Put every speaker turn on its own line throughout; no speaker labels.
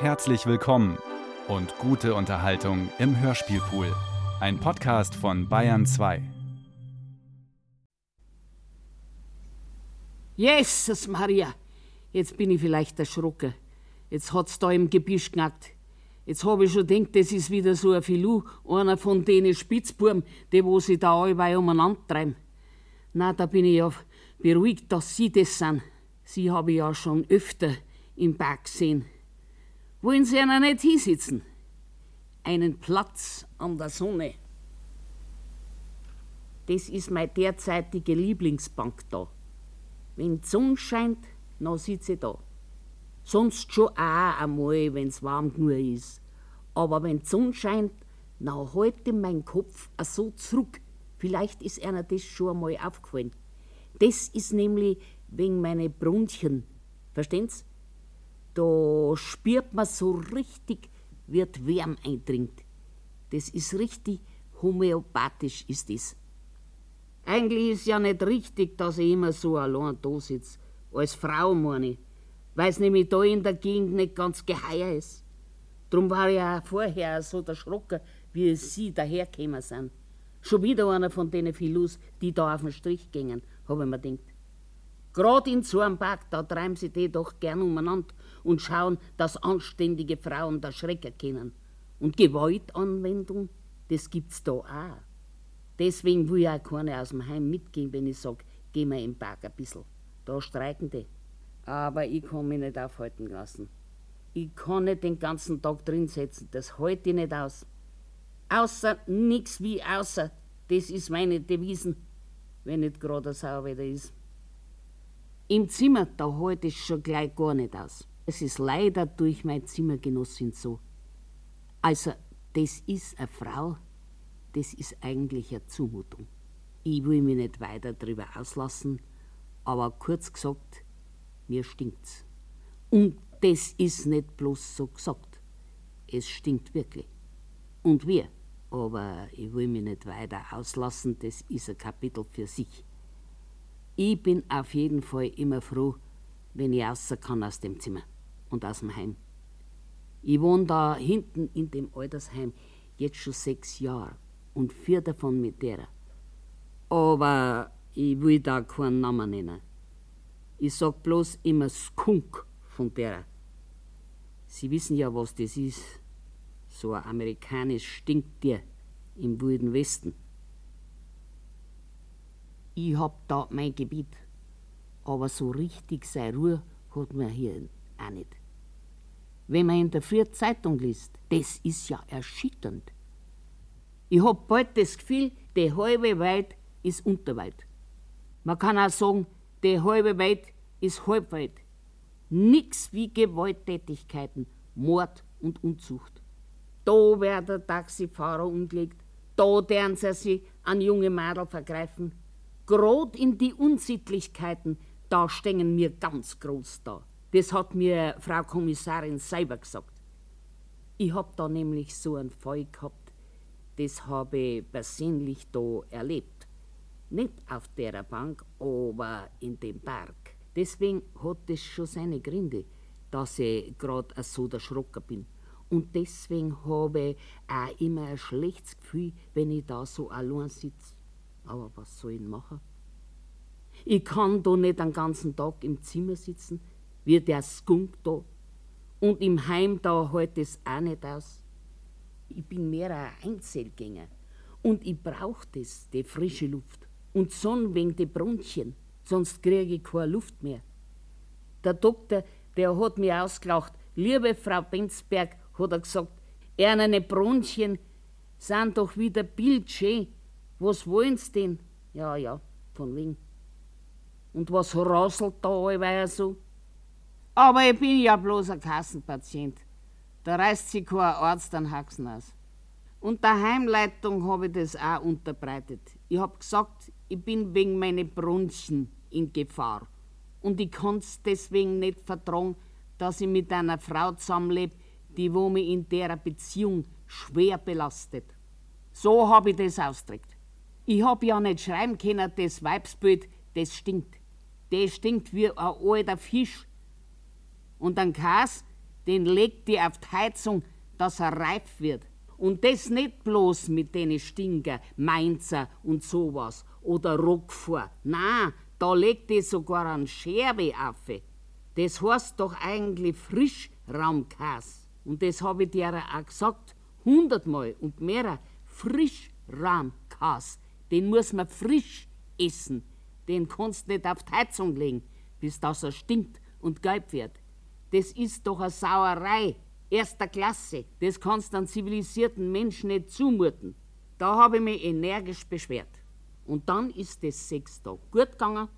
Herzlich willkommen und gute Unterhaltung im Hörspielpool. Ein Podcast von Bayern 2.
Jesus Maria, jetzt bin ich vielleicht erschrocken. Jetzt hat's da im Gebüsch knackt. Jetzt hab ich schon gedacht, das ist wieder so ein Filou, einer von denen Spitzbuben, die wo sie da allweil umeinander treiben. Na, da bin ich ja beruhigt, dass Sie das sind. Sie habe ich ja schon öfter im Berg gesehen. Wollen Sie einer nicht hinsitzen? Einen Platz an der Sonne. Das ist meine derzeitige Lieblingsbank da. Wenn die Sonne scheint, dann sitze ich da. Sonst schon auch einmal, wenn's warm genug ist. Aber wenn die Sonne scheint, dann halte mein Kopf so zurück. Vielleicht ist einer das schon einmal aufgefallen. Das ist nämlich wegen meine Brunchen. Verstehen's? Da spürt man so richtig, wie Wärme eindringt. Das ist richtig homöopathisch, ist das. Eigentlich ist ja nicht richtig, dass ich immer so allein da sitze. Als Frau, meine ich. Weil's nämlich da in der Gegend nicht ganz geheuer ist. Drum war ich auch vorher so erschrocken, wie Sie dahergekommen sind. Schon wieder einer von denen Filus, die da auf den Strich gingen, hab ich mir gedacht. Grad in so einem Park, da treiben sie die doch gern umeinander und schauen, dass anständige Frauen da schrecken können. Und Gewaltanwendung, das gibt's da auch. Deswegen will ich auch keine aus dem Heim mitgehen, wenn ich sag, geh mal im Park ein bissl. Da streiken die. Aber ich kann mich nicht aufhalten lassen. Ich kann nicht den ganzen Tag drin sitzen, das halte ich nicht aus. Außer nix wie außer, das ist meine Devisen, wenn nicht gerade Sauerwetter ist. Im Zimmer, da halte ich schon gleich gar nicht aus. Es ist leider durch meine Zimmergenossin so. Also, das ist eine Frau, das ist eigentlich eine Zumutung. Ich will mich nicht weiter darüber auslassen, aber kurz gesagt, mir stinkt's. Und das ist nicht bloß so gesagt. Es stinkt wirklich. Und wir, aber ich will mich nicht weiter auslassen, das ist ein Kapitel für sich. Ich bin auf jeden Fall immer froh, wenn ich raus kann aus dem Zimmer und aus dem Heim. Ich wohne da hinten in dem Altersheim jetzt schon sechs Jahre und vier davon mit derer. Aber ich will da keinen Namen nennen. Ich sag bloß immer Skunk von derer. Sie wissen ja, was das ist. So ein amerikanisch Stinktier im Wilden Westen. Ich hab da mein Gebiet, aber so richtig sei Ruhe hat man hier auch nicht. Wenn man in der Früh Zeitung liest, das ist ja erschütternd. Ich hab bald das Gefühl, die halbe Welt ist Unterwelt. Man kann auch sagen, die halbe Welt ist Halbwelt. Nix wie Gewalttätigkeiten, Mord und Unzucht. Da wird der Taxifahrer umgelegt, da deren sie sich an junge Mädel vergreifen. Grad in die Unsittlichkeiten, da stehen mir ganz groß da. Das hat mir Frau Kommissarin selber gesagt. Ich hab da nämlich so einen Fall gehabt, das habe ich persönlich da erlebt. Nicht auf der Bank, aber in dem Berg. Deswegen hat es schon seine Gründe, dass ich grad so erschrocken bin. Und deswegen habe ich auch immer ein schlechtes Gefühl, wenn ich da so allein sitze. Aber was soll ich machen? Ich kann da nicht den ganzen Tag im Zimmer sitzen, wie der Skunk da. Und im Heim da hält es auch nicht aus. Ich bin mehr ein Einzelgänger. Und ich brauch das, die frische Luft. Und Sonn wegen die Bronchien, sonst kriege ich keine Luft mehr. Der Doktor, der hat mich ausgelacht. Liebe Frau Benzberg, hat er gesagt, ernene Bronchien sind doch wieder bildschön. Was wollen's denn? Ja, ja, von wegen. Und was rasselt da allweil so? Aber ich bin ja bloß ein Kassenpatient. Da reißt sich kein Arzt den Haxen aus. Und der Heimleitung habe ich das auch unterbreitet. Ich hab gesagt, ich bin wegen meiner Bronchien in Gefahr. Und ich kann's deswegen nicht vertragen, dass ich mit einer Frau zusammenlebe, die wo mich in der Beziehung schwer belastet. So hab ich das ausgedrückt. Ich hab ja nicht schreiben können, das Weibsbild, das stinkt. Das stinkt wie ein alter Fisch. Und ein Kas, den legt die auf die Heizung, dass er reif wird. Und das nicht bloß mit den Stinker, Mainzer und sowas oder Rockfor. Na, da legt die sogar an Scherbe auf. Das heißt doch eigentlich Frischraumkas. Und das habe ich dir auch gesagt, hundertmal und mehr. Frischraumkas. Den muss man frisch essen. Den kannst nicht auf die Heizung legen, bis das er stinkt und gelb wird. Das ist doch eine Sauerei erster Klasse. Das kannst einem zivilisierten Menschen nicht zumuten. Da habe ich mich energisch beschwert. Und dann ist das sechs Tage gut gegangen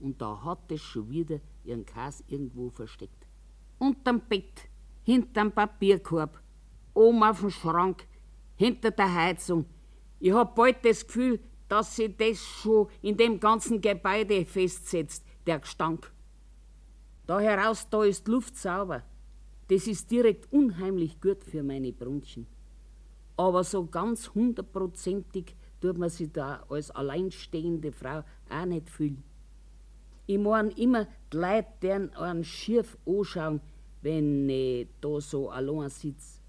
und da hat es schon wieder ihren Kas irgendwo versteckt. Unterm Bett, hinterm Papierkorb, oben auf dem Schrank, hinter der Heizung. Ich hab bald das Gefühl, dass sich das schon in dem ganzen Gebäude festsetzt, der Gestank. Da heraus, da ist Luft sauber. Das ist direkt unheimlich gut für meine Brunchen. Aber so ganz hundertprozentig tut man sich da als alleinstehende Frau auch nicht fühlen. Ich mein immer, die Leute deren einen schief anschauen, wenn ich da so allein sitze.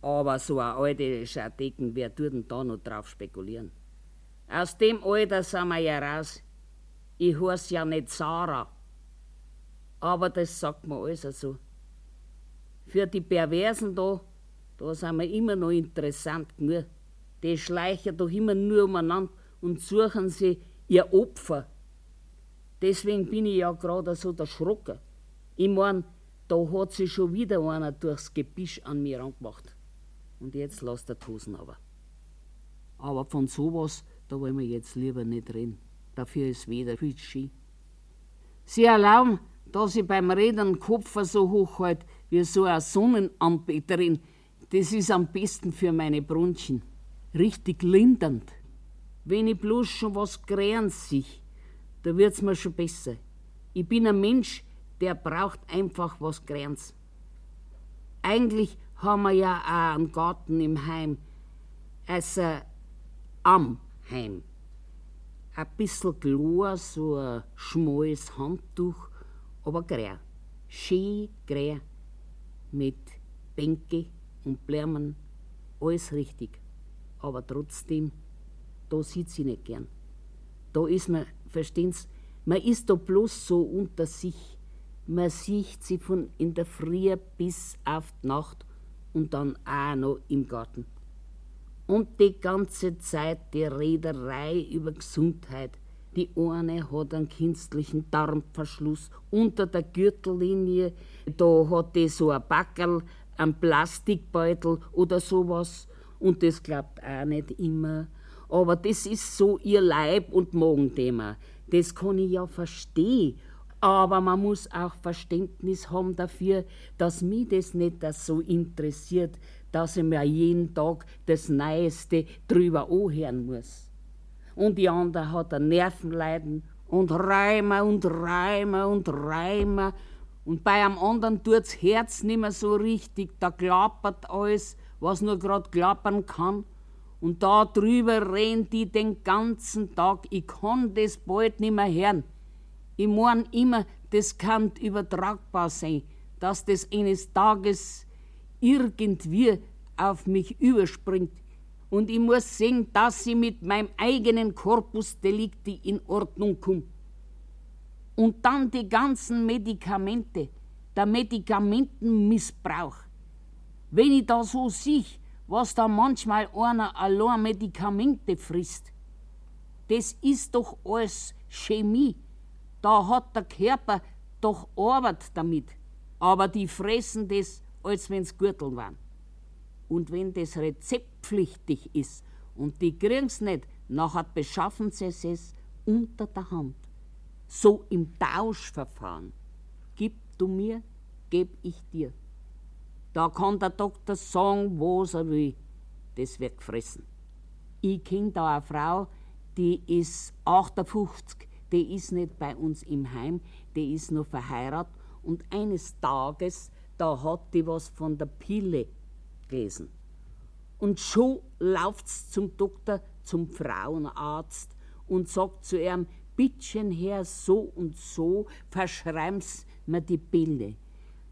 Aber so eine alte Schadecken, wer tut denn da noch drauf spekulieren? Aus dem Alter sind wir ja raus. Ich heiß ja nicht Sarah. Aber das sagt man alles so. Für die Perversen da, da sind wir immer noch interessant genug. Die schleichen doch immer nur umeinander und suchen sie ihr Opfer. Deswegen bin ich ja gerade so erschrocken. Ich mein, da hat sich schon wieder einer durchs Gebüsch an mir angemacht. Und jetzt lasst der Tosen aber. Aber von sowas, da wollen wir jetzt lieber nicht reden. Dafür ist weder viel Ski. Sie erlauben, dass ich beim Reden den Kopf so hoch halte, wie so eine Sonnenanbeterin. Das ist am besten für meine Brunchen. Richtig lindernd. Wenn ich bloß schon was grären sich, da wird's mir schon besser. Ich bin ein Mensch, der braucht einfach was Gräns. Eigentlich haben wir ja auch einen Garten im Heim, also am Heim. Ein bisschen klar, so ein schmales Handtuch, aber grä. Schön grä mit Bänke und Blärmen, alles richtig. Aber trotzdem, da sitze ich nicht gern. Da ist man, verstehen Sie, man ist da bloß so unter sich. Man sieht sie von in der Früh bis auf die Nacht und dann auch noch im Garten. Und die ganze Zeit die Rederei über Gesundheit. Die eine hat einen künstlichen Darmverschluss unter der Gürtellinie, da hat die so ein Backerl, einen Plastikbeutel oder sowas. Und das klappt auch nicht immer. Aber das ist so ihr Leib- und Magenthema. Das kann ich ja verstehen. Aber man muss auch Verständnis haben dafür, dass mich das nicht so interessiert, dass ich mir jeden Tag das Neueste drüber anhören muss und die andere hat ein Nervenleiden und Reimer und Reimer und Reimer. Und bei einem anderen tut's Herz nimmer so richtig, da klappert alles, was nur grad klappern kann. Und da drüber reden die den ganzen Tag. Ich kann das bald nimmer hören. Ich mein immer, das kann übertragbar sein, dass das eines Tages irgendwie auf mich überspringt und ich muss sehen, dass ich mit meinem eigenen Corpus Delicti in Ordnung komme. Und dann die ganzen Medikamente, der Medikamentenmissbrauch. Wenn ich da so sehe, was da manchmal einer allein Medikamente frisst, das ist doch alles Chemie. Da hat der Körper doch Arbeit damit. Aber die fressen das, als wenn's Gürtel waren. Und wenn das rezeptpflichtig ist und die kriegen's nicht, nachher beschaffen sie es unter der Hand. So im Tauschverfahren. Gib du mir, geb ich dir. Da kann der Doktor sagen, was er will. Das wird gefressen. Ich kenne da eine Frau, die ist 58, die ist nicht bei uns im Heim, die ist noch verheiratet und eines Tages, da hat die was von der Pille gewesen. Und schon lauft's zum Doktor, zum Frauenarzt und sagt zu ihm, Bittchen her, so und so, verschreiben's mir die Pille.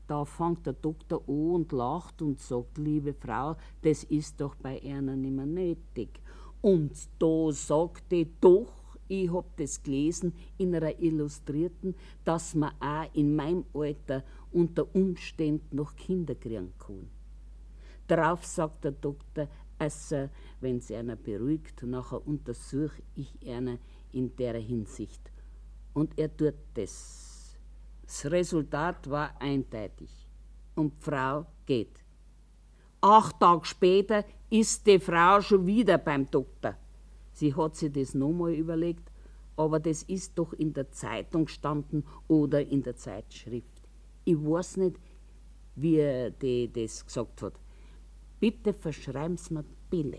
Da fängt der Doktor an und lacht und sagt, liebe Frau, das ist doch bei einer nimmer nötig. Und da sagt er doch, ich hab das gelesen in einer Illustrierten, dass man auch in meinem Alter unter Umständen noch Kinder kriegen kann. Darauf sagt der Doktor, also, wenn sie einer beruhigt, nachher untersuche ich einer in der Hinsicht. Und er tut das. Das Resultat war eindeutig. Und die Frau geht. Acht Tage später ist die Frau schon wieder beim Doktor. Sie hat sich das nochmal überlegt, aber das ist doch in der Zeitung gestanden oder in der Zeitschrift. Ich weiß nicht, wie die das gesagt hat. Bitte verschreiben Sie mir Pille.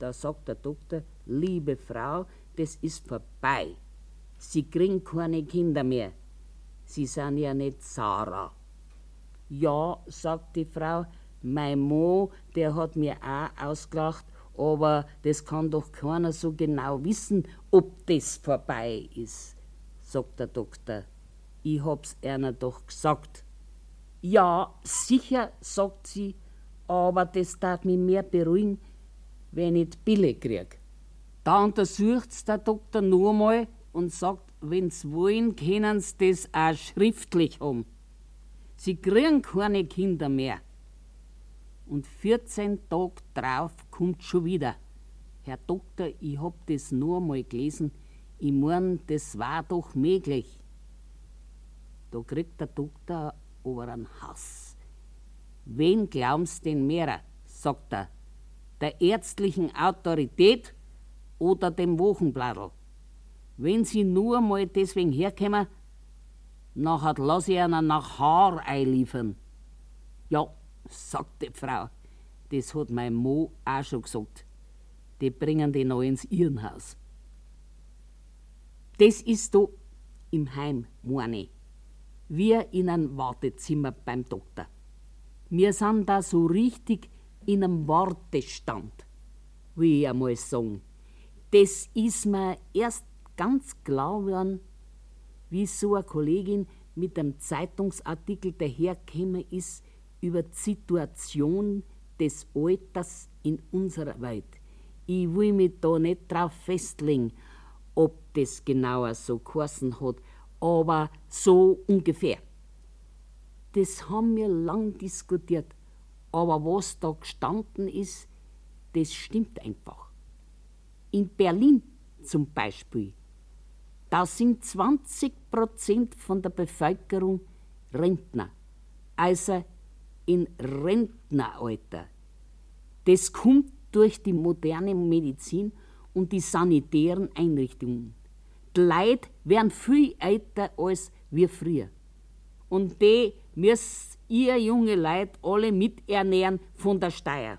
Da sagt der Doktor, liebe Frau, das ist vorbei. Sie kriegen keine Kinder mehr. Sie sind ja nicht Sarah. Ja, sagt die Frau, mein Mo, der hat mir auch ausgelacht, aber das kann doch keiner so genau wissen, ob das vorbei ist, sagt der Doktor. Ich hab's einer doch gesagt. Ja, sicher, sagt sie, aber das tat mich mehr beruhigen, wenn ich die Pille krieg. Da untersucht's der Doktor nur mal und sagt, wenn's wollen, können sie das auch schriftlich haben. Sie kriegen keine Kinder mehr. Und 14 Tage drauf kommt schon wieder. Herr Doktor, ich hab das nur mal gelesen. Ich mein, das war doch möglich. Da kriegt der Doktor aber einen Hass. Wen glauben's denn mehr? sagt er. Der ärztlichen Autorität oder dem Wochenbladel? Wenn Sie nur mal deswegen herkommen, nachher lass ich ihnen nach Haar einliefern. Ja, sagt die Frau, das hat mein Mo auch schon gesagt. Die bringen die noch ins Irrenhaus. Das ist da im Heim, meine Wir in einem Wartezimmer beim Doktor. Wir sind da so richtig in einem Wartestand, wie ich einmal sagen. Das ist mir erst ganz klar geworden, wie so eine Kollegin mit einem Zeitungsartikel dahergekommen ist über die Situation des Alters in unserer Welt. Ich will mich da nicht drauf festlegen, ob das genauer so geheißen hat, aber so ungefähr. Das haben wir lang diskutiert, aber was da gestanden ist, das stimmt einfach. In Berlin zum Beispiel, da sind 20 Prozent von der Bevölkerung Rentner, also in Rentneralter. Das kommt durch die moderne Medizin und die sanitären Einrichtungen. Die Leute werden viel älter als wir früher. Und die müsst ihr junge Leute alle miternähren von der Steuer.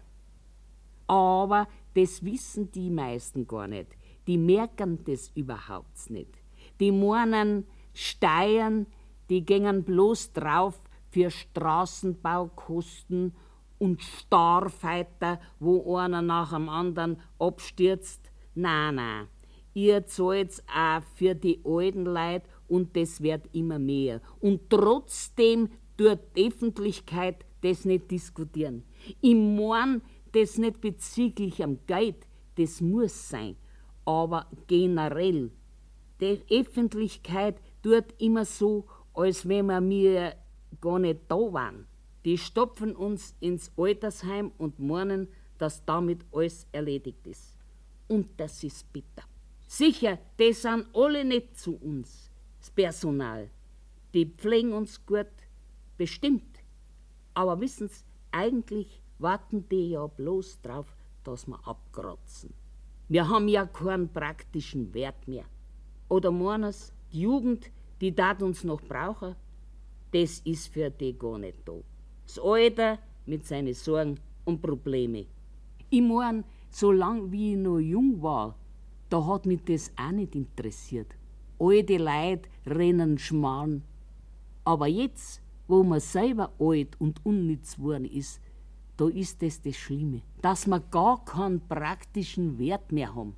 Aber das wissen die meisten gar nicht. Die merken das überhaupt nicht. Die meinen, Steuern, die gängen bloß drauf für Straßenbaukosten und Starfighter, wo einer nach dem anderen abstürzt. Na, na, ihr zahlt auch für die alten Leute und das wird immer mehr. Und trotzdem tut die Öffentlichkeit das nicht diskutieren. Ich mein, das nicht bezüglich am Geld, das muss sein. Aber generell, die Öffentlichkeit tut immer so, als wenn wir mir gar nicht da waren. Die stopfen uns ins Altersheim und meinen, dass damit alles erledigt ist. Und das ist bitter. Sicher, die sind alle nicht zu uns, das Personal. Die pflegen uns gut, bestimmt. Aber wissen Sie, eigentlich warten die ja bloß drauf, dass wir abkratzen. Wir haben ja keinen praktischen Wert mehr. Oder meinen Sie, die Jugend, die dat uns noch brauchen, das ist für die gar nicht da. Das Alter mit seinen Sorgen und Problemen. Ich mein, solange wie ich noch jung war, da hat mich das auch nicht interessiert. Alte Leute rennen schmarrn. Aber jetzt, wo man selber alt und unnütz geworden ist, da ist das das Schlimme, dass wir gar keinen praktischen Wert mehr haben.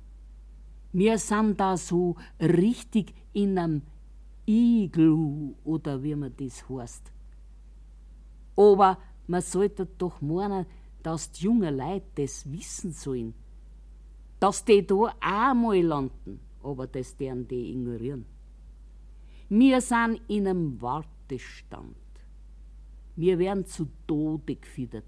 Wir sind da so richtig in einem Iglu oder wie man das heißt. Aber man sollte doch meinen, dass die jungen Leute das wissen sollen. Dass die da auch mal landen, aber das deren die ignorieren. Wir sind in einem Wartestand. Wir werden zu Tode gefiedert.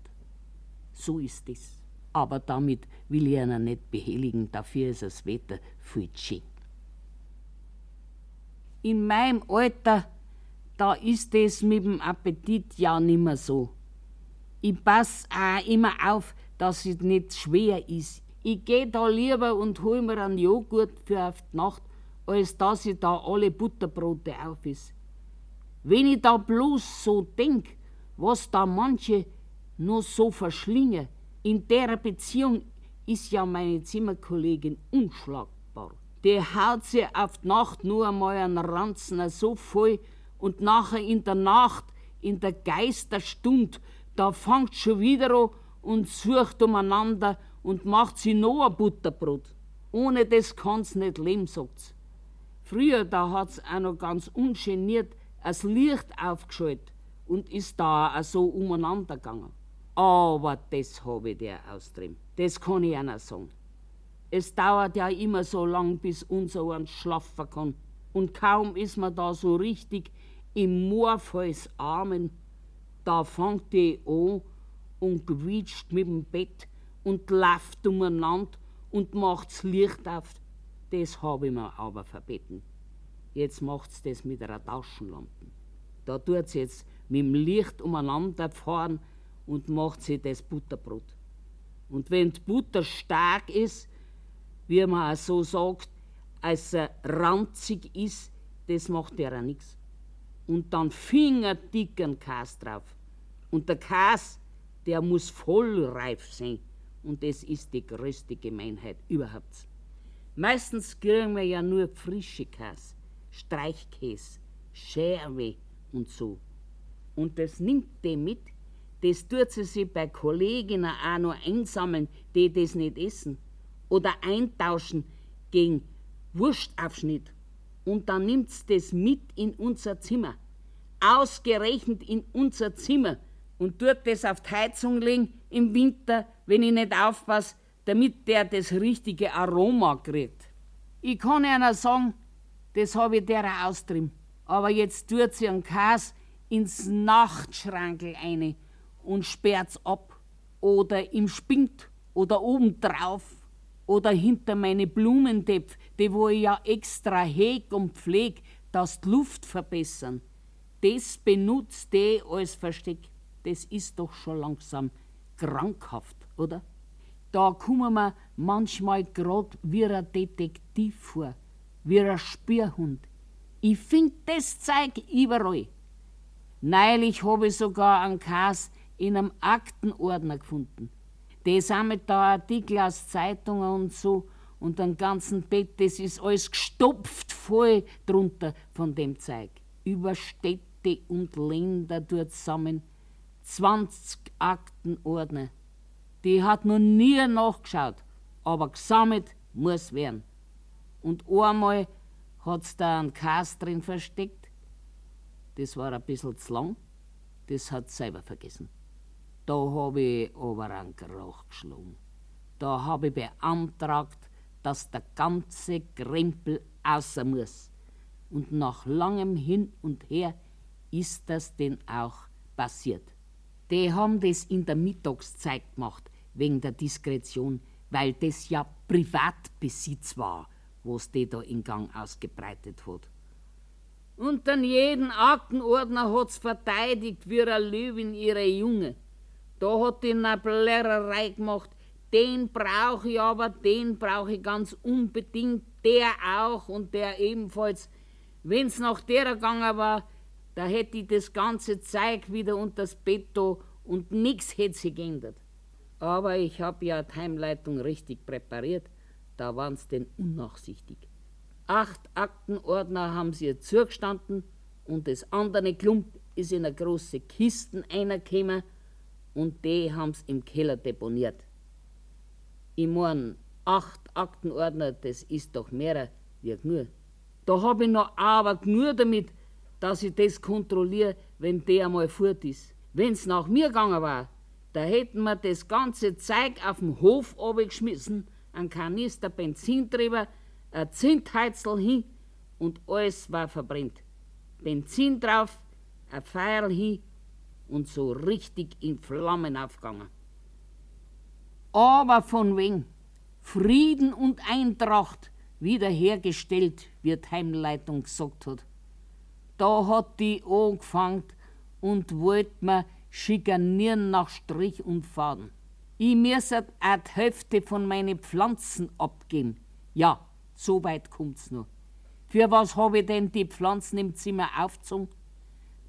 So ist es. Aber damit will ich einer nicht behelligen, dafür ist das Wetter viel schön. In meinem Alter, da ist es mit dem Appetit ja nimmer so. Ich pass auch immer auf, dass es nicht schwer ist. Ich geh da lieber und hol mir einen Joghurt für auf die Nacht, als dass ich da alle Butterbrote auf ist. Wenn ich da bloß so denk, was da manche nur so verschlingen, in der Beziehung ist ja meine Zimmerkollegin unschlagbar. Die haut sie auf die Nacht nur einmal einen Ranzen so voll und nachher in der Nacht, in der Geisterstund, da fangt schon wieder an und sucht umeinander und macht sie noch ein Butterbrot. Ohne das kann's nicht leben, sagt's. Früher, da hat's auch noch ganz ungeniert das Licht aufgeschaltet und ist da auch so umeinander gegangen. Aber das habe ich dir austrieben. Das kann ich einer sagen. Es dauert ja immer so lang, bis unser ein schlafen kann. Und kaum ist man da so richtig im Moorfalls Armen, da fängt die an und quietscht mit dem Bett und läuft umeinander und macht's Licht auf. Das habe ich mir aber verbeten. Jetzt macht's das mit einer Taschenlampe. Da tut's jetzt mit dem Licht umeinander fahren und macht sie das Butterbrot. Und wenn die Butter stark ist, wie man auch so sagt, als er ranzig ist, das macht auch nichts. Und dann fingerdicken Käse drauf. Und der Käse, der muss voll reif sein. Und das ist die größte Gemeinheit überhaupt. Meistens kriegen wir ja nur frische Käse, Streichkäse, Scherwe und so. Und das nimmt die mit, das tut sie sich bei Kolleginnen auch noch einsammeln, die das nicht essen. Oder eintauschen gegen Wurstaufschnitt. Und dann nimmt sie das mit in unser Zimmer. Ausgerechnet in unser Zimmer. Und tut das auf die Heizung legen im Winter, wenn ich nicht aufpasse, damit der das richtige Aroma kriegt. Ich kann einer sagen, das habe ich der austrieben. Aber jetzt tut sie einen Käse ins Nachtschrankel eine und sperrt's ab. Oder im Spind oder obendrauf oder hinter meine Blumentöpfe, die wo ich ja extra heg und pfleg, dass die Luft verbessern. Das benutzt die als Versteck. Das ist doch schon langsam krankhaft, oder? Da kommen wir manchmal grad wie ein Detektiv vor, wie ein Spürhund. Ich find das Zeug überall. Neulich habe ich sogar einen Kas in einem Aktenordner gefunden. Die sammelt da Artikel aus Zeitungen und so und am ganzen Bett, das ist alles gestopft voll drunter von dem Zeug. Über Städte und Länder dort zusammen 20 Aktenordner. Die hat noch nie nachgeschaut, aber gesammelt muss werden. Und einmal hat's da einen Kas drin versteckt. Das war ein bisschen zu lang. Das hat selber vergessen. Da habe ich aber einen Krach geschlagen. Da habe ich beantragt, dass der ganze Krempel außer muss. Und nach langem Hin und Her ist das denn auch passiert. Die haben das in der Mittagszeit gemacht, wegen der Diskretion, weil das ja Privatbesitz war, was die da in Gang ausgebreitet hat. Und dann jeden Aktenordner hat's verteidigt wie eine Löwin ihre Junge. Da hat die eine Blärerei gemacht. Den brauche ich aber, den brauche ich ganz unbedingt, der auch und der ebenfalls. Wenn's nach der gegangen war, da hätte ich das ganze Zeug wieder unter das Bett und nix hätte sich geändert. Aber ich hab ja die Heimleitung richtig präpariert, da waren's denn unnachsichtig. Acht Aktenordner haben sie ihr zugestanden und das andere Klump ist in eine große Kisten einergekommen und die haben's im Keller deponiert. Ich mein, acht Aktenordner, das ist doch mehr wie genug. Da hab ich noch aber genug damit, dass ich das kontrolliere, wenn der einmal fort ist. Wenn's nach mir gegangen war, da hätten wir das ganze Zeug auf dem Hof geschmissen, ein Kanister Benzin drüber, ein Zündheizel hin und alles war verbrennt. Benzin drauf, ein Feuer hin und so richtig in Flammen aufgegangen. Aber von wegen Frieden und Eintracht wiederhergestellt, wie die Heimleitung gesagt hat. Da hat die angefangen und wollt mir schikanieren nach Strich und Faden. Ich müsste auch die Hälfte von meinen Pflanzen abgeben. Ja, so weit kommt's nur. Für was habe ich denn die Pflanzen im Zimmer aufgezogen?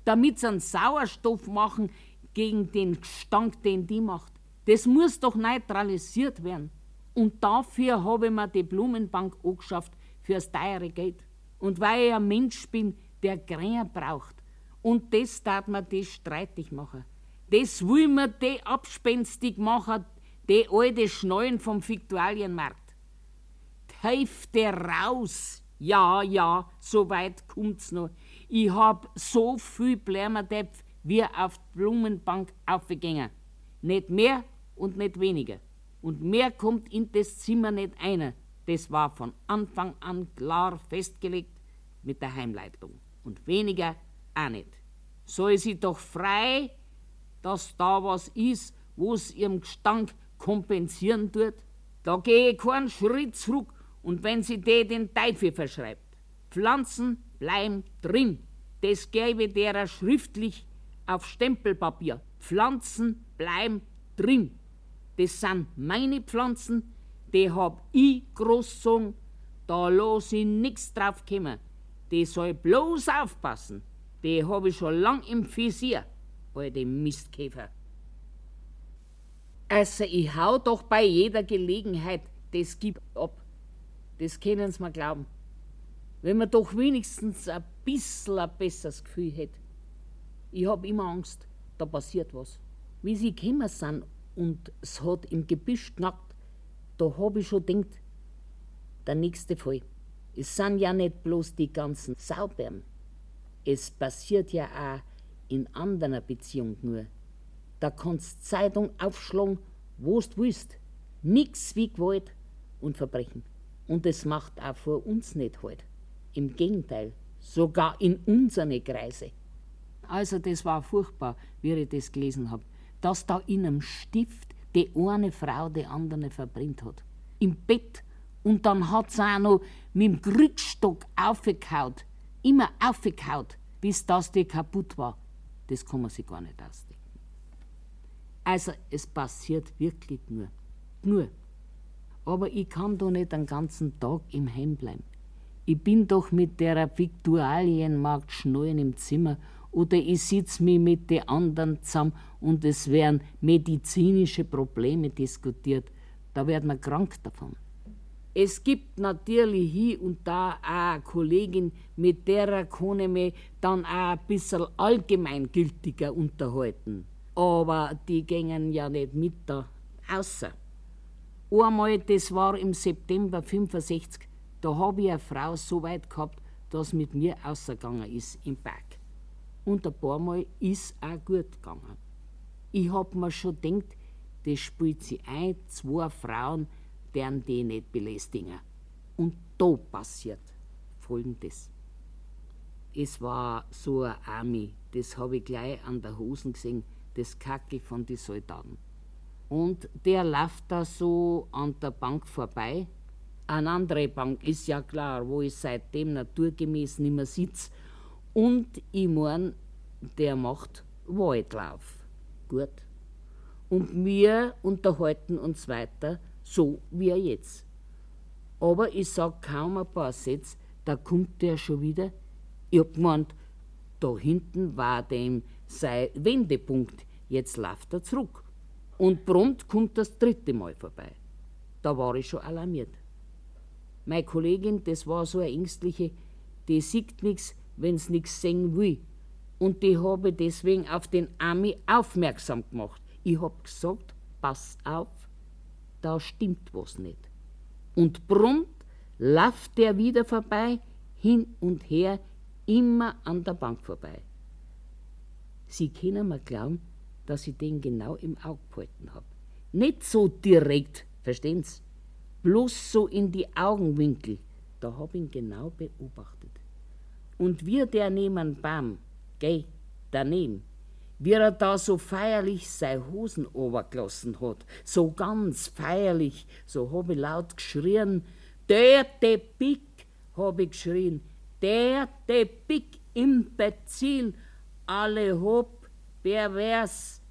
Damit sie einen Sauerstoff machen gegen den Gestank, den die macht. Das muss doch neutralisiert werden. Und dafür habe ich mir die Blumenbank angeschafft fürs teure Geld. Und weil ich ein Mensch bin, der Gräer braucht. Und das darf man das streitig machen. Das will man die abspenstig machen, die alte Schnallen vom Viktualienmarkt. Hälfte raus. Ja, ja, so weit kommt's noch. Ich hab so viel Blärmerdepp wie auf die Blumenbank aufgegangen. Nicht mehr und nicht weniger. Und mehr kommt in das Zimmer nicht einer. Das war von Anfang an klar festgelegt mit der Heimleitung. Und weniger auch nicht. Soll sie doch frei, dass da was ist, wo's ihrem Gestank kompensieren tut? Da gehe ich keinen Schritt zurück und wenn sie die den Teufel verschreibt. Pflanzen bleiben drin. Das gebe derer schriftlich auf Stempelpapier. Pflanzen bleiben drin. Das sind meine Pflanzen, die hab ich großgezogen, da los ich nix drauf kommen. Die soll bloß aufpassen. Die hab ich schon lang im Visier, alte Mistkäfer. Also, ich hau doch bei jeder Gelegenheit das Gib ab. Das können Sie mir glauben. Wenn man doch wenigstens ein bisschen ein besseres Gefühl hätte. Ich hab immer Angst, da passiert was. Wie sie gekommen sind und es hat im Gebüsch knackt, da hab ich schon gedacht, der nächste Fall. Es sind ja nicht bloß die ganzen Saubern. Es passiert ja auch in anderen Beziehungen nur. Da kannst Zeitung aufschlagen, wo's du willst. Nix wie Gewalt und Verbrechen. Und es macht auch vor uns nicht halt. Im Gegenteil, sogar in unsere Kreise. Also das war furchtbar, wie ich das gelesen habe dass da in einem Stift die eine Frau die andere verbrennt hat. Im Bett. Und dann hat sie auch noch mit dem Krückstock aufgehaut. Immer aufgehaut, bis das die kaputt war. Das kann man sich gar nicht ausdenken. Also, es passiert wirklich nur. Nur. Aber ich kann doch nicht den ganzen Tag im Heim bleiben. Ich bin doch mit der Viktualienmarkt schnallen im Zimmer oder ich sitze mich mit den anderen zusammen und es werden medizinische Probleme diskutiert. Da wird man krank davon. Es gibt natürlich hier und da auch eine Kollegin, mit der kann ich mich dann auch ein bisschen allgemeingültiger unterhalten. Aber die gingen ja nicht mit da außer. Einmal, das war im September 65, da habe ich eine Frau so weit gehabt, dass mit mir ausgegangen ist im Park. Und ein paar Mal ist auch gut gegangen. Ich hab mir schon gedacht, das spielt sie ein, zwei Frauen werden die nicht belästigen. Und da passiert folgendes. Es war so ein Army, das habe ich gleich an der Hosen gesehen, das Kacke von den Soldaten. Und der läuft da so an der Bank vorbei. Eine andere Bank ist ja klar, wo ich seitdem naturgemäß nicht mehr sitze und ich mein, der macht Waldlauf. Gut. Und wir unterhalten uns weiter, so wie er jetzt. Aber ich sag kaum ein paar Sätze, da kommt der schon wieder. Ich hab gemeint, da hinten war dem sein Wendepunkt, jetzt läuft er zurück. Und prompt kommt das dritte Mal vorbei. Da war ich schon alarmiert. Meine Kollegin, das war so eine Ängstliche, die sieht nichts, wenn's nix sehen will. Und die habe deswegen auf den Ami aufmerksam gemacht. Ich hab gesagt, pass auf, da stimmt was nicht. Und prompt läuft der wieder vorbei, hin und her, immer an der Bank vorbei. Sie können mir glauben, dass ich den genau im Auge gehalten hab. Nicht so direkt, verstehen Sie? Bloß so in die Augenwinkel. Da hab ich ihn genau beobachtet. Und wie der neben Baum, geh, daneben, wie er da so feierlich seine Hosen obergelassen hat, so ganz feierlich, so hab ich laut geschrien, der Tepik, hab ich geschrien, der Tepik, Imbezil, alle hob, pervers,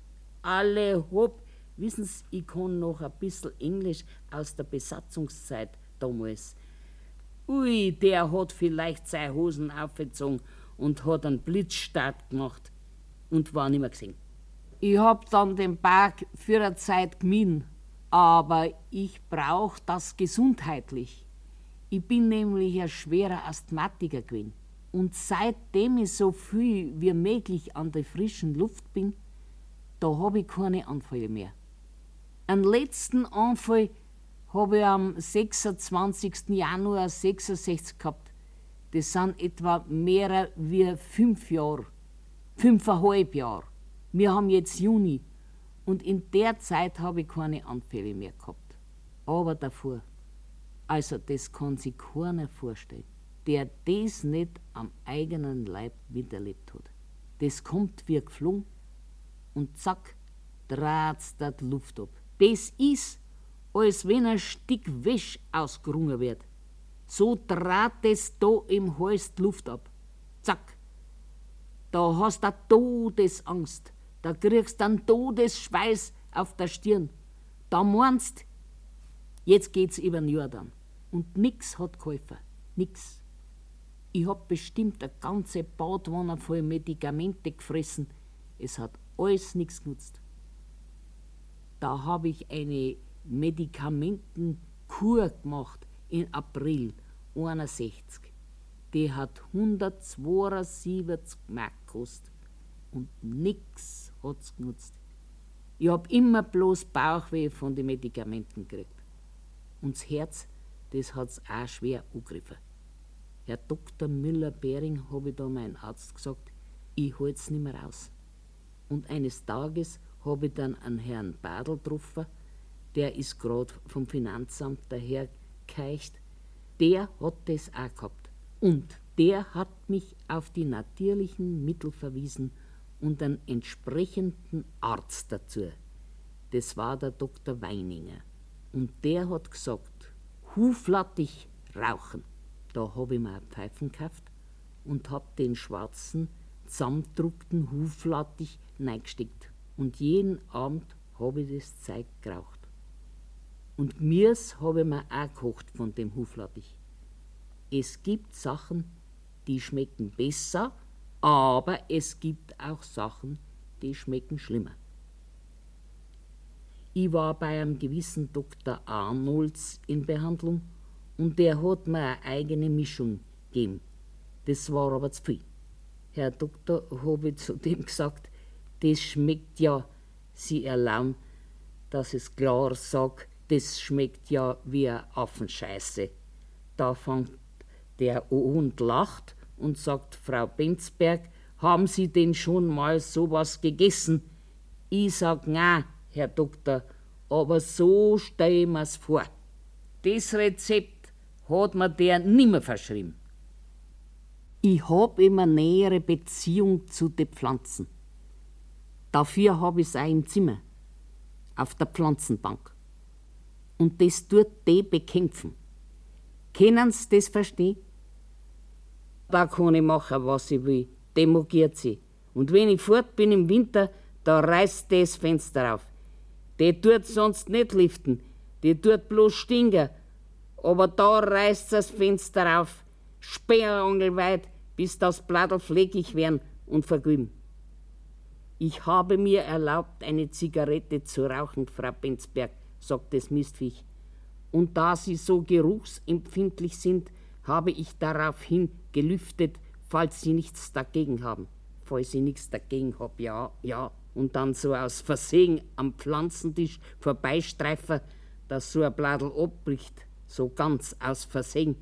alle hob. Wissen Sie, ich kann noch ein bisschen Englisch aus der Besatzungszeit damals. Ui, der hat vielleicht seine Hosen aufgezogen und hat einen Blitzstart gemacht und war nicht mehr gesehen. Ich hab dann den Berg für eine Zeit gemieden, aber ich brauch das gesundheitlich. Ich bin nämlich ein schwerer Asthmatiker gewesen. Und seitdem ich so viel wie möglich an der frischen Luft bin, da habe ich keine Anfälle mehr. Einen letzten Anfall habe ich am 26. Januar 66 gehabt. Das sind etwa mehr wie fünf Jahre fünfeinhalb Jahre. Wir haben jetzt Juni und in der Zeit habe ich keine Anfälle mehr gehabt. Aber davor, also das kann sich keiner vorstellen, der das nicht am eigenen Leib miterlebt hat. Das kommt wie geflogen und zack, draht's die Luft ab. Das ist, als wenn ein Stück Wäsch ausgerungen wird. So draht es da im Hals die Luft ab. Zack, da hast du Todesangst. Da kriegst du einen Todesschweiß auf der Stirn. Da meinst, jetzt geht's über den Jordan. Und nix hat geholfen. Nix. Ich hab bestimmt eine ganze Badwanne voll Medikamente gefressen. Es hat alles nichts genutzt. Da habe ich eine Medikamentenkur gemacht im April 61 die hat 172 Mark gekostet. Und nix hat's genutzt. Ich hab immer bloß Bauchweh von den Medikamenten gekriegt. Und das Herz, das hat's auch schwer angegriffen. Herr Dr. Müller-Bering, habe ich da meinen Arzt gesagt, ich halt's nicht mehr aus. Und eines Tages habe ich dann einen Herrn Badel getroffen, der ist gerade vom Finanzamt dahergekeicht. Der hat das auch gehabt. Und der hat mich auf die natürlichen Mittel verwiesen und einen entsprechenden Arzt dazu. Das war der Dr. Weininger. Und der hat gesagt, huflattig rauchen. Da habe ich mir eine Pfeifen gekauft und hab den schwarzen, zusammendruckten Huflattich neigesteckt. Und jeden Abend habe ich das Zeug geraucht. Und mirs habe ich mir auch gekocht von dem Huflattich es gibt Sachen, die schmecken besser, aber es gibt auch Sachen, die schmecken schlimmer. Ich war bei einem gewissen Dr. Arnolds in Behandlung und der hat mir eine eigene Mischung gegeben. Das war aber zu viel. Herr Doktor, habe ich zu dem gesagt, das schmeckt ja, Sie erlauben, dass es klar sagt, das schmeckt ja wie eine Affenscheiße. Da fängt der Hund lacht und sagt, Frau Benzberg, haben Sie denn schon mal sowas gegessen? Ich sag, na, Herr Doktor, aber so stell mir's vor. Das Rezept hat mir der nimmer verschrieben. Ich hab immer nähere Beziehung zu den Pflanzen. Dafür hab ich's auch im Zimmer, auf der Pflanzenbank. Und das tut die bekämpfen. Können Sie das verstehen? Da kann ich machen, was ich will. Demogiert sie. Und wenn ich fort bin im Winter, da reißt das Fenster auf. Die tut sonst nicht liften, die tut bloß stinken. Aber da reißt das Fenster auf, sperrangelweit, bis das Bladel fleckig werden und verglühen. Ich habe mir erlaubt, eine Zigarette zu rauchen, Frau Benzberg, sagt das Mistviech. Und da Sie so geruchsempfindlich sind, habe ich daraufhin gelüftet, falls Sie nichts dagegen haben. Falls ich nichts dagegen hab, ja, ja. Und dann so aus Versehen am Pflanzentisch vorbeistreifen, dass so ein Bladel abbricht, so ganz aus Versehen.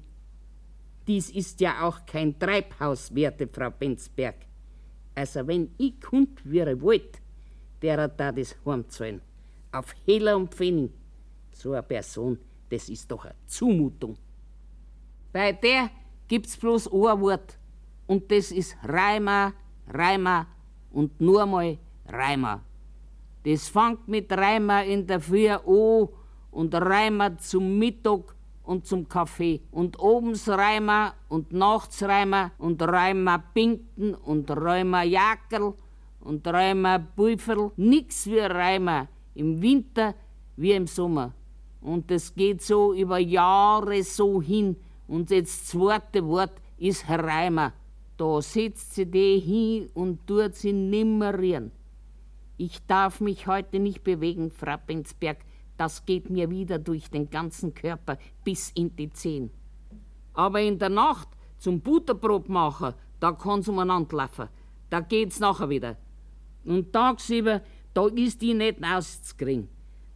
Dies ist ja auch kein Treibhaus, werte Frau Benzberg. Also wenn ich kund ihr wollt, der da das heimzahlen. Auf Heller und Pfennig. So eine Person, das ist doch eine Zumutung. Bei der gibt's bloß ein Wort. Und das ist Reimer, Reimer und nur mal Reimer. Das fängt mit Reimer in der Früh an und Reimer zum Mittag und zum Kaffee. Und obens Reimer und nachts Reimer und Reimer Pinken und Reimer Jackerl und Reimer Büferl. Nix wie Reimer im Winter wie im Sommer. Und das geht so über Jahre so hin. Und das zweite Wort ist Reimer. Da setzt sie die hin und tut sie nimmerieren. Ich darf mich heute nicht bewegen, Frau Benzberg. Das geht mir wieder durch den ganzen Körper bis in die Zehen. Aber in der Nacht zum Butterbrot machen, da kann's umeinander laufen. Da geht's nachher wieder. Und tagsüber, da ist die nicht auszukriegen.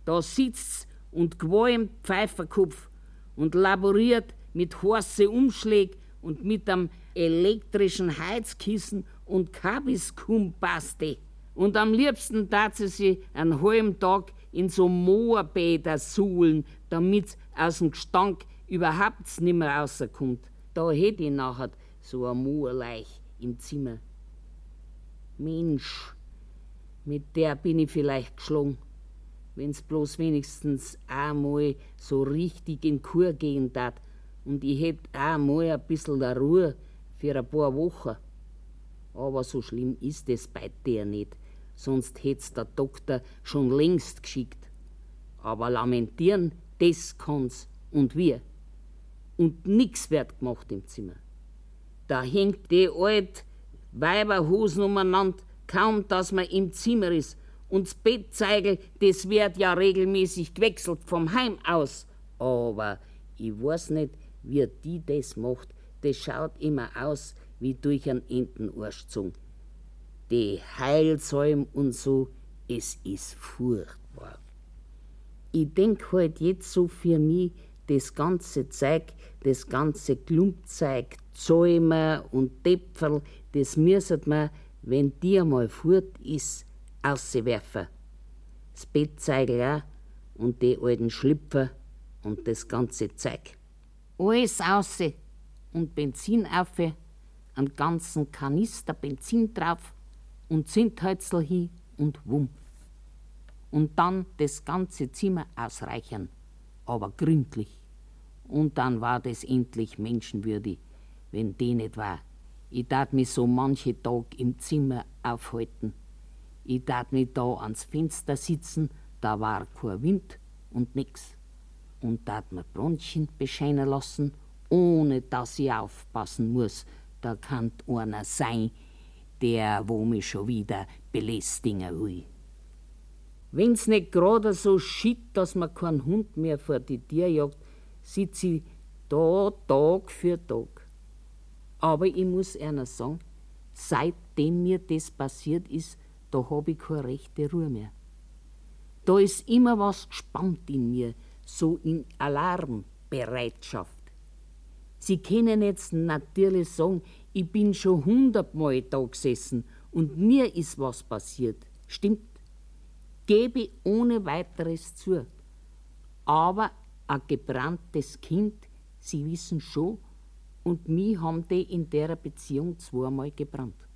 Da sitzt und qualmt Pfeiferkopf und laboriert mit heißen Umschlägen und mit einem elektrischen Heizkissen und Kabiskumpaste. Und am liebsten tat sie sich einen halben Tag in so Moorbäder suhlen, damit aus dem Gestank überhaupt nimmer rauskommt. Da hätte ich nachher so ein Moorleich im Zimmer. Mensch, mit der bin ich vielleicht geschlagen, wenn's bloß wenigstens einmal so richtig in Kur gehen tat und ich hätt einmal ein bissel der Ruhe für ein paar Wochen. Aber so schlimm ist es bei der nicht, sonst hätt's der Doktor schon längst geschickt. Aber lamentieren, das kann's und wir. Und nix wird gemacht im Zimmer. Da hängt die alt Weiberhosen umeinander, kaum dass man im Zimmer ist. Und das Bettzeigel, das wird ja regelmäßig gewechselt vom Heim aus. Aber ich weiß nicht, wie die das macht. Das schaut immer aus wie durch einen Entenarsch gezogen. Die Heilsalm und so, es ist furchtbar. Ich denk halt jetzt so für mich, das ganze Zeug, das ganze Klumpzeug, Zäumer und Däpferl, das müsset man, wenn die einmal fort ist, auswerfen. Das Bettzeugel auch und die alten Schlüpfer und das ganze Zeug. Alles ausse und Benzin auf, einen ganzen Kanister Benzin drauf und Zündhölzl hin und wumm. Und dann das ganze Zimmer ausreichern, aber gründlich. Und dann war das endlich menschenwürdig, wenn die nicht war. Ich tat mich so manche Tag im Zimmer aufhalten. Ich tat mich da ans Fenster sitzen, da war kein Wind und nix. Und tat mir Bronchien bescheinen lassen ohne dass ich aufpassen muss. Da kann einer sein, der wo mich schon wieder belästigen will. Wenn's nicht gerade so schitt, dass man keinen Hund mehr vor die Tür jagt, sitze ich da Tag für Tag. Aber ich muss einer sagen, seitdem mir das passiert ist, da hab ich keine rechte Ruhe mehr. Da ist immer was gespannt in mir, so in Alarmbereitschaft. Sie können jetzt natürlich sagen, ich bin schon hundertmal da gesessen und mir ist was passiert. Stimmt. Gebe ohne weiteres zu. Aber ein gebranntes Kind, Sie wissen schon, und mich haben die in der Beziehung zweimal gebrannt.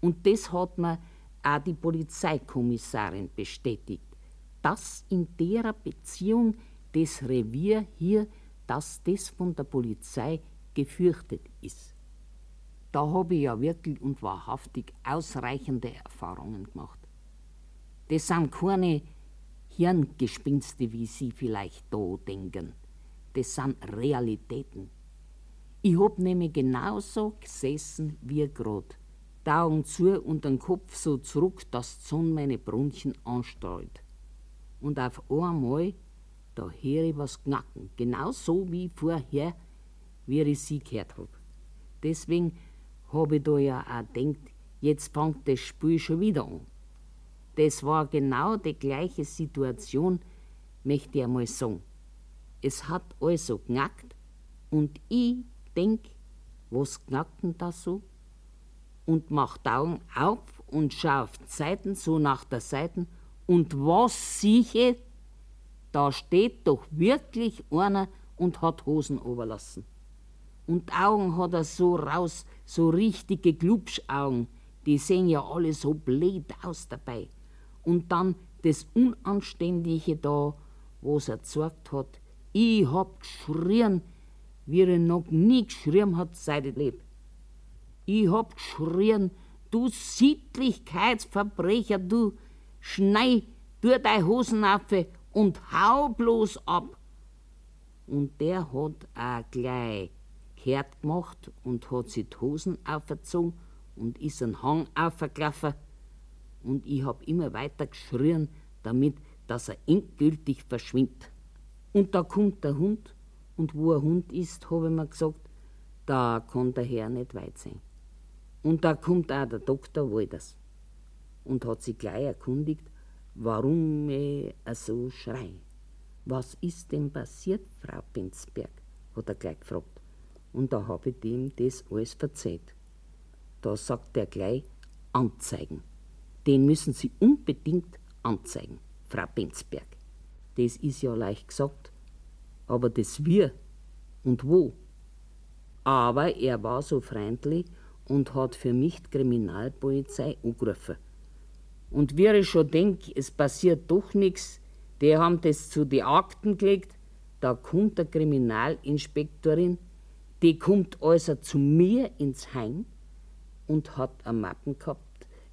Und das hat mir auch die Polizeikommissarin bestätigt, dass in der Beziehung das Revier hier dass das von der Polizei gefürchtet ist. Da habe ich ja wirklich und wahrhaftig ausreichende Erfahrungen gemacht. Das sind keine Hirngespinste, wie Sie vielleicht da denken. Das sind Realitäten. Ich hab nämlich genauso gesessen wie grad. Da Augen zu und den Kopf so zurück, dass die Sonne meine Brunchen anstrahlt. Und auf einmal da höre ich was knacken, genau so wie vorher, wie ich sie gehört hab. Deswegen hab ich da ja auch gedacht, jetzt fängt das Spiel schon wieder an. Das war genau die gleiche Situation, möchte ich einmal sagen. Es hat also knackt und ich denk, was knackt denn da so? Und mach Augen auf und schau auf die Seiten, so nach der Seiten. Und was siehe? Da steht doch wirklich einer und hat Hosen oberlassen. Und Augen hat er so raus, so richtige Glubschaugen. Die sehen ja alle so blöd aus dabei. Und dann das Unanständige da, was er gesagt hat. Ich hab geschrien, wie er noch nie geschrien hat, seit ich leb. Ich hab geschrien, du Sittlichkeitsverbrecher, du, schnei, tu deine Hosen auf und hau bloß ab. Und der hat auch gleich kehrt gemacht und hat sich die Hosen aufgezogen und ist einen Hang aufgelaufen. Und ich hab immer weiter geschrien, damit, dass er endgültig verschwindet. Und da kommt der Hund, und wo ein Hund ist, habe ich mir gesagt, da kann der Herr nicht weit sein. Und da kommt auch der Doktor Walders und hat sich gleich erkundigt, warum ich so schrei. Was ist denn passiert, Frau Penzberg? hat er gleich gefragt. Und da habe ich dem das alles verzeiht. Da sagt er gleich, anzeigen. Den müssen Sie unbedingt anzeigen, Frau Penzberg. Das ist ja leicht gesagt, aber das wir und wo. Aber er war so freundlich und hat für mich die Kriminalpolizei angerufen. Und wie ich schon denke, es passiert doch nichts, die haben das zu den Akten gelegt, da kommt der Kriminalinspektorin, die kommt also zu mir ins Heim und hat eine Mappen gehabt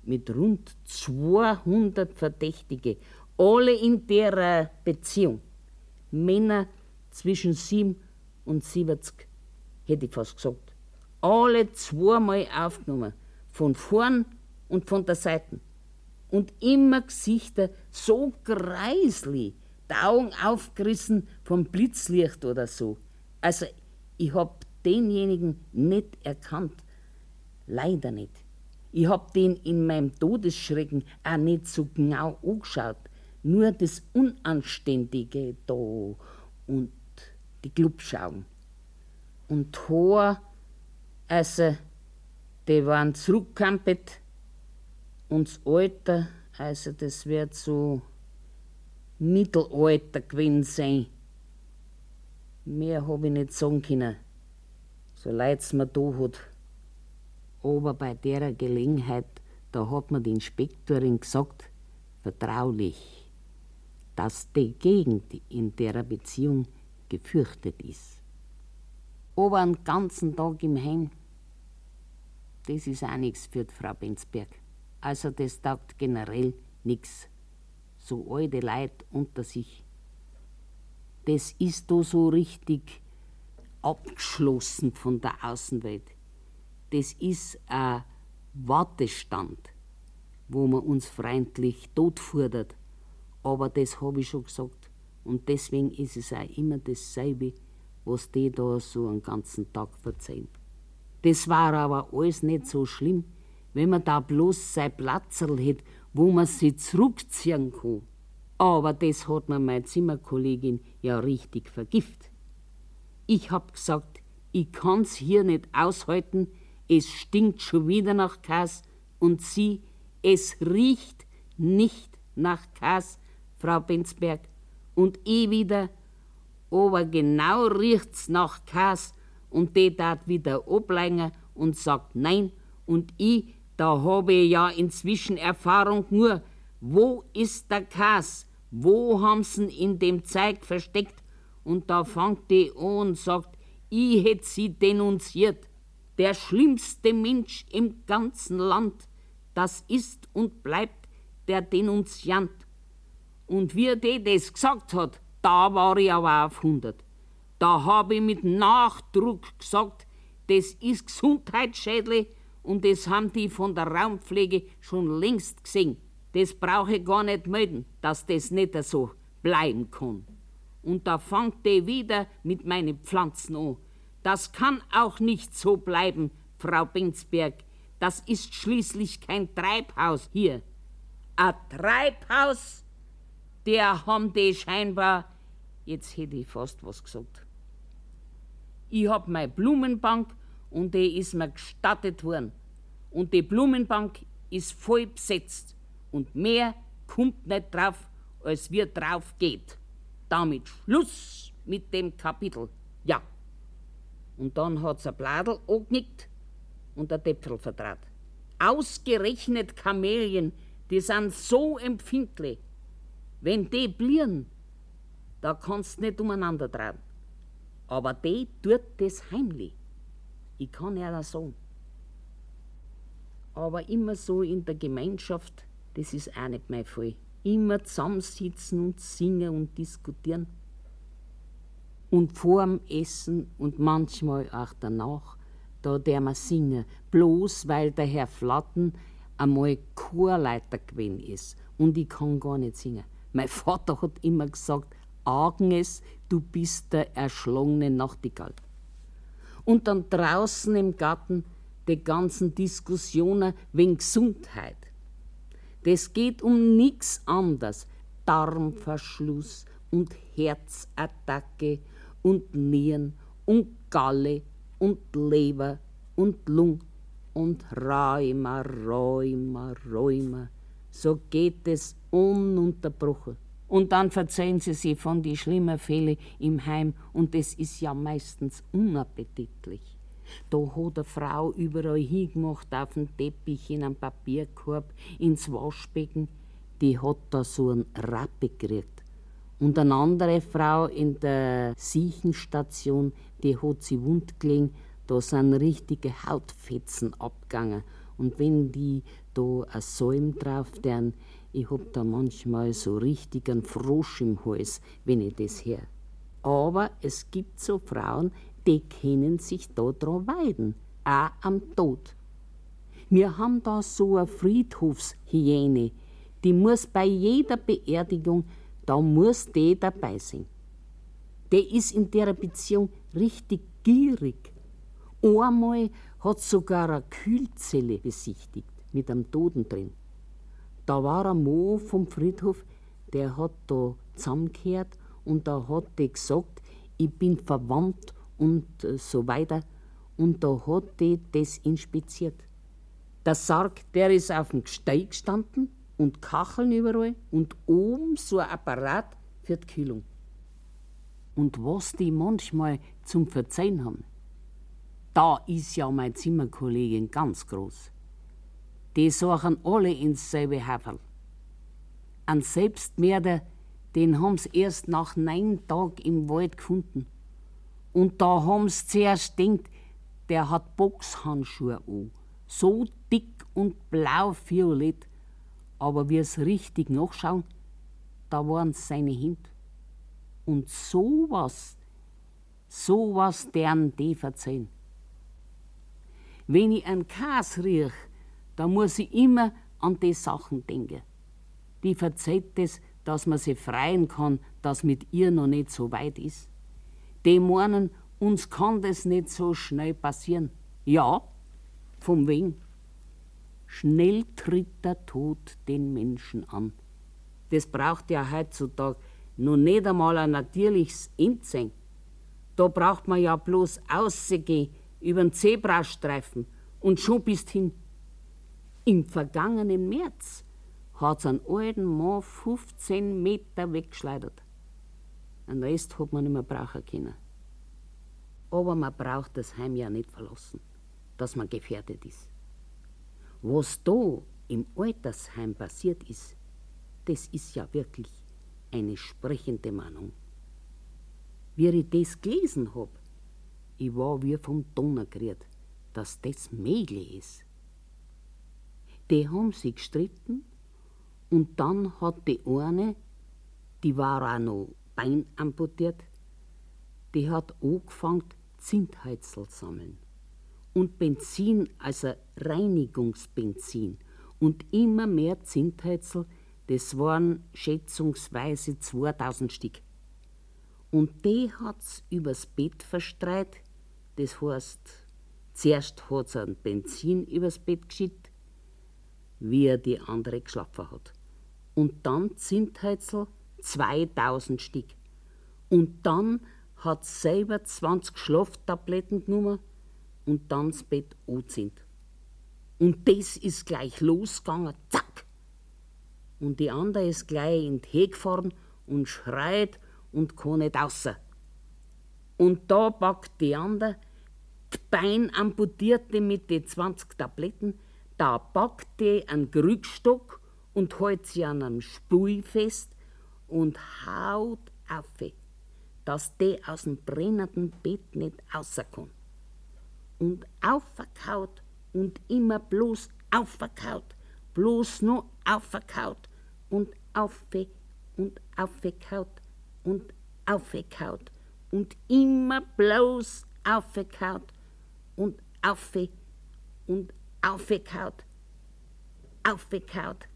mit rund 200 Verdächtige, alle in der Beziehung. Männer zwischen 7 und 70, hätte ich fast gesagt alle zweimal aufgenommen, von vorn und von der Seite. Und immer Gesichter so greisli, die Augen aufgerissen vom Blitzlicht oder so. Also, ich hab denjenigen nicht erkannt. Leider nicht. Ich hab den in meinem Todesschrecken auch nicht so genau angeschaut. Nur das Unanständige da und die Glubschaugen. Und Hor also, die waren zurückgekampelt und das Alter, also das wird so Mittelalter gewesen sein. Mehr habe ich nicht sagen können, so leid's mir da hat. Aber bei der Gelegenheit, da hat mir die Inspektorin gesagt, vertraulich, dass die Gegend in der Beziehung gefürchtet ist. Aber einen ganzen Tag im Heim, das ist auch nichts für die Frau Benzberg. Also das taugt generell nichts. So alte Leute unter sich. Das ist da so richtig abgeschlossen von der Außenwelt. Das ist ein Wartestand, wo man uns freundlich totfordert. Aber das habe ich schon gesagt. Und deswegen ist es auch immer dasselbe was die da so einen ganzen Tag verzeihen. Das war aber alles nicht so schlimm, wenn man da bloß sein Platzerl hätte, wo man sich zurückziehen kann. Aber das hat mir meine Zimmerkollegin ja richtig vergift. Ich hab gesagt, ich kann's hier nicht aushalten, es stinkt schon wieder nach Kas und sie, es riecht nicht nach Kas, Frau Benzberg. Und ich wieder, aber genau riecht's nach Käse und die tat wieder ablegen und sagt nein. Und ich, da habe ich ja inzwischen Erfahrung nur, wo ist der Käse, wo haben sie in dem Zeug versteckt? Und da fangt die an und sagt, ich hätt sie denunziert. Der schlimmste Mensch im ganzen Land, das ist und bleibt der Denunziant. Und wie die das gesagt hat, da war ich aber auf 100. Da habe ich mit Nachdruck gesagt, das ist gesundheitsschädlich und das haben die von der Raumpflege schon längst gesehen. Das brauche ich gar nicht melden, dass das nicht so bleiben kann. Und da fangt die wieder mit meinen Pflanzen an. Das kann auch nicht so bleiben, Frau Benzberg. Das ist schließlich kein Treibhaus hier. Ein Treibhaus, der haben die scheinbar Jetzt hätte ich fast was gesagt. Ich hab meine Blumenbank und die ist mir gestattet worden. Und die Blumenbank ist voll besetzt und mehr kommt nicht drauf, als wir drauf geht. Damit Schluss mit dem Kapitel. Ja. Und dann hat's ein Bladel angenickt und ein Däpfel vertraut. Ausgerechnet Kamelien, die sind so empfindlich. Wenn die blieren, da kannst nicht umeinander tragen. Aber die tut das heimlich. Ich kann ja das sagen. Aber immer so in der Gemeinschaft, das ist auch nicht mein Fall. Immer zusammensitzen und singen und diskutieren. Und vorm Essen und manchmal auch danach, da der man singen, bloß weil der Herr Flatten einmal Chorleiter gewesen ist und ich kann gar nicht singen. Mein Vater hat immer gesagt, Agnes, du bist der erschlagene Nachtigall. Und dann draußen im Garten die ganzen Diskussionen wegen Gesundheit. Das geht um nichts anderes. Darmverschluss und Herzattacke und Nieren und Galle und Leber und Lung und Rheuma, Rheuma, Rheuma. So geht es ununterbrochen. Und dann verzeihen sie sich von die schlimmen Fälle im Heim und das ist ja meistens unappetitlich. Da hat eine Frau überall hingemacht, auf den Teppich, in einen Papierkorb, ins Waschbecken. Die hat da so einen Rappe gekriegt. Und eine andere Frau in der Siechenstation, die hat sie wund gelegen, da sind richtige Hautfetzen abgegangen. Und wenn die da ein Salm drauf deren, ich hab da manchmal so richtig einen Frosch im Hals, wenn ich das hör. Aber es gibt so Frauen, die können sich da dran weiden, auch am Tod. Wir haben da so eine Friedhofshyäne, die muss bei jeder Beerdigung, da muss die dabei sein. Der ist in der Beziehung richtig gierig. Einmal hat sogar eine Kühlzelle besichtigt mit einem Toten drin. Da war ein Mo vom Friedhof, der hat da zusammengehört und da hat die gesagt, ich bin verwandt und äh, so weiter. Und da hat die das inspiziert. Der Sarg, der ist auf dem Gesteig gestanden und Kacheln überall und oben so ein Apparat für die Kühlung. Und was die manchmal zum Verzeihen haben, da ist ja meine Zimmerkollegin ganz groß. Die suchen alle ins selbe Haferl. Ein Selbstmörder, den haben sie erst nach neun Tagen im Wald gefunden. Und da haben sie zuerst gedacht, der hat Boxhandschuhe an. So dick und blau-violett. Aber wie es richtig nachschauen, da waren seine Hände. Und sowas, sowas deren die verzeihen. Wenn ich einen Kas riech, da muss ich immer an die Sachen denken. Die verzeiht es, dass man sie freien kann, dass mit ihr noch nicht so weit ist. Die meinen, uns kann das nicht so schnell passieren. Ja, vom wegen. Schnell tritt der Tod den Menschen an. Das braucht ja heutzutage noch nicht einmal ein natürliches Endzeng. Da braucht man ja bloß aussehen über den Zebrastreifen und schon bist hin. Im vergangenen März hat's einen alten Mann 15 Meter weggeschleudert. Den Rest hat man nicht mehr brauchen können. Aber man braucht das Heim ja nicht verlassen, dass man gefährdet ist. Was da im Altersheim passiert ist, das ist ja wirklich eine sprechende Mahnung. Wie ich das gelesen hab, ich war wie vom Donner gerührt, dass das möglich ist. Die haben sich gestritten und dann hat die eine, die war auch noch Bein amputiert, die hat angefangen, Zintheizel sammeln. Und Benzin, also Reinigungsbenzin. Und immer mehr Zintheizel, das waren schätzungsweise 2000 Stück. Und die hat's übers Bett verstreit, das heißt, zuerst hat sie ein Benzin übers Bett geschickt, wie er die andere geschlafen hat. Und dann Zintheizel 2000 Stück. Und dann hat selber 20 Schlaftabletten genommen und dann das Bett angezogen. Und das ist gleich losgegangen, zack. Und die andere ist gleich in die gefahren und schreit und kann nicht außer. Und da packt die andere, die Bein amputierte mit den 20 Tabletten, da packt die einen Krückstock und hält sie an einem Stuhl fest und haut auf, dass die aus dem brennenden Bett nicht rauskommt. Und aufverkaut und immer bloß aufverkaut, bloß nur aufverkaut und auffe und aufgekaut und aufgekaut und immer bloß aufgekaut und auffe und aufgekaut, aufgekaut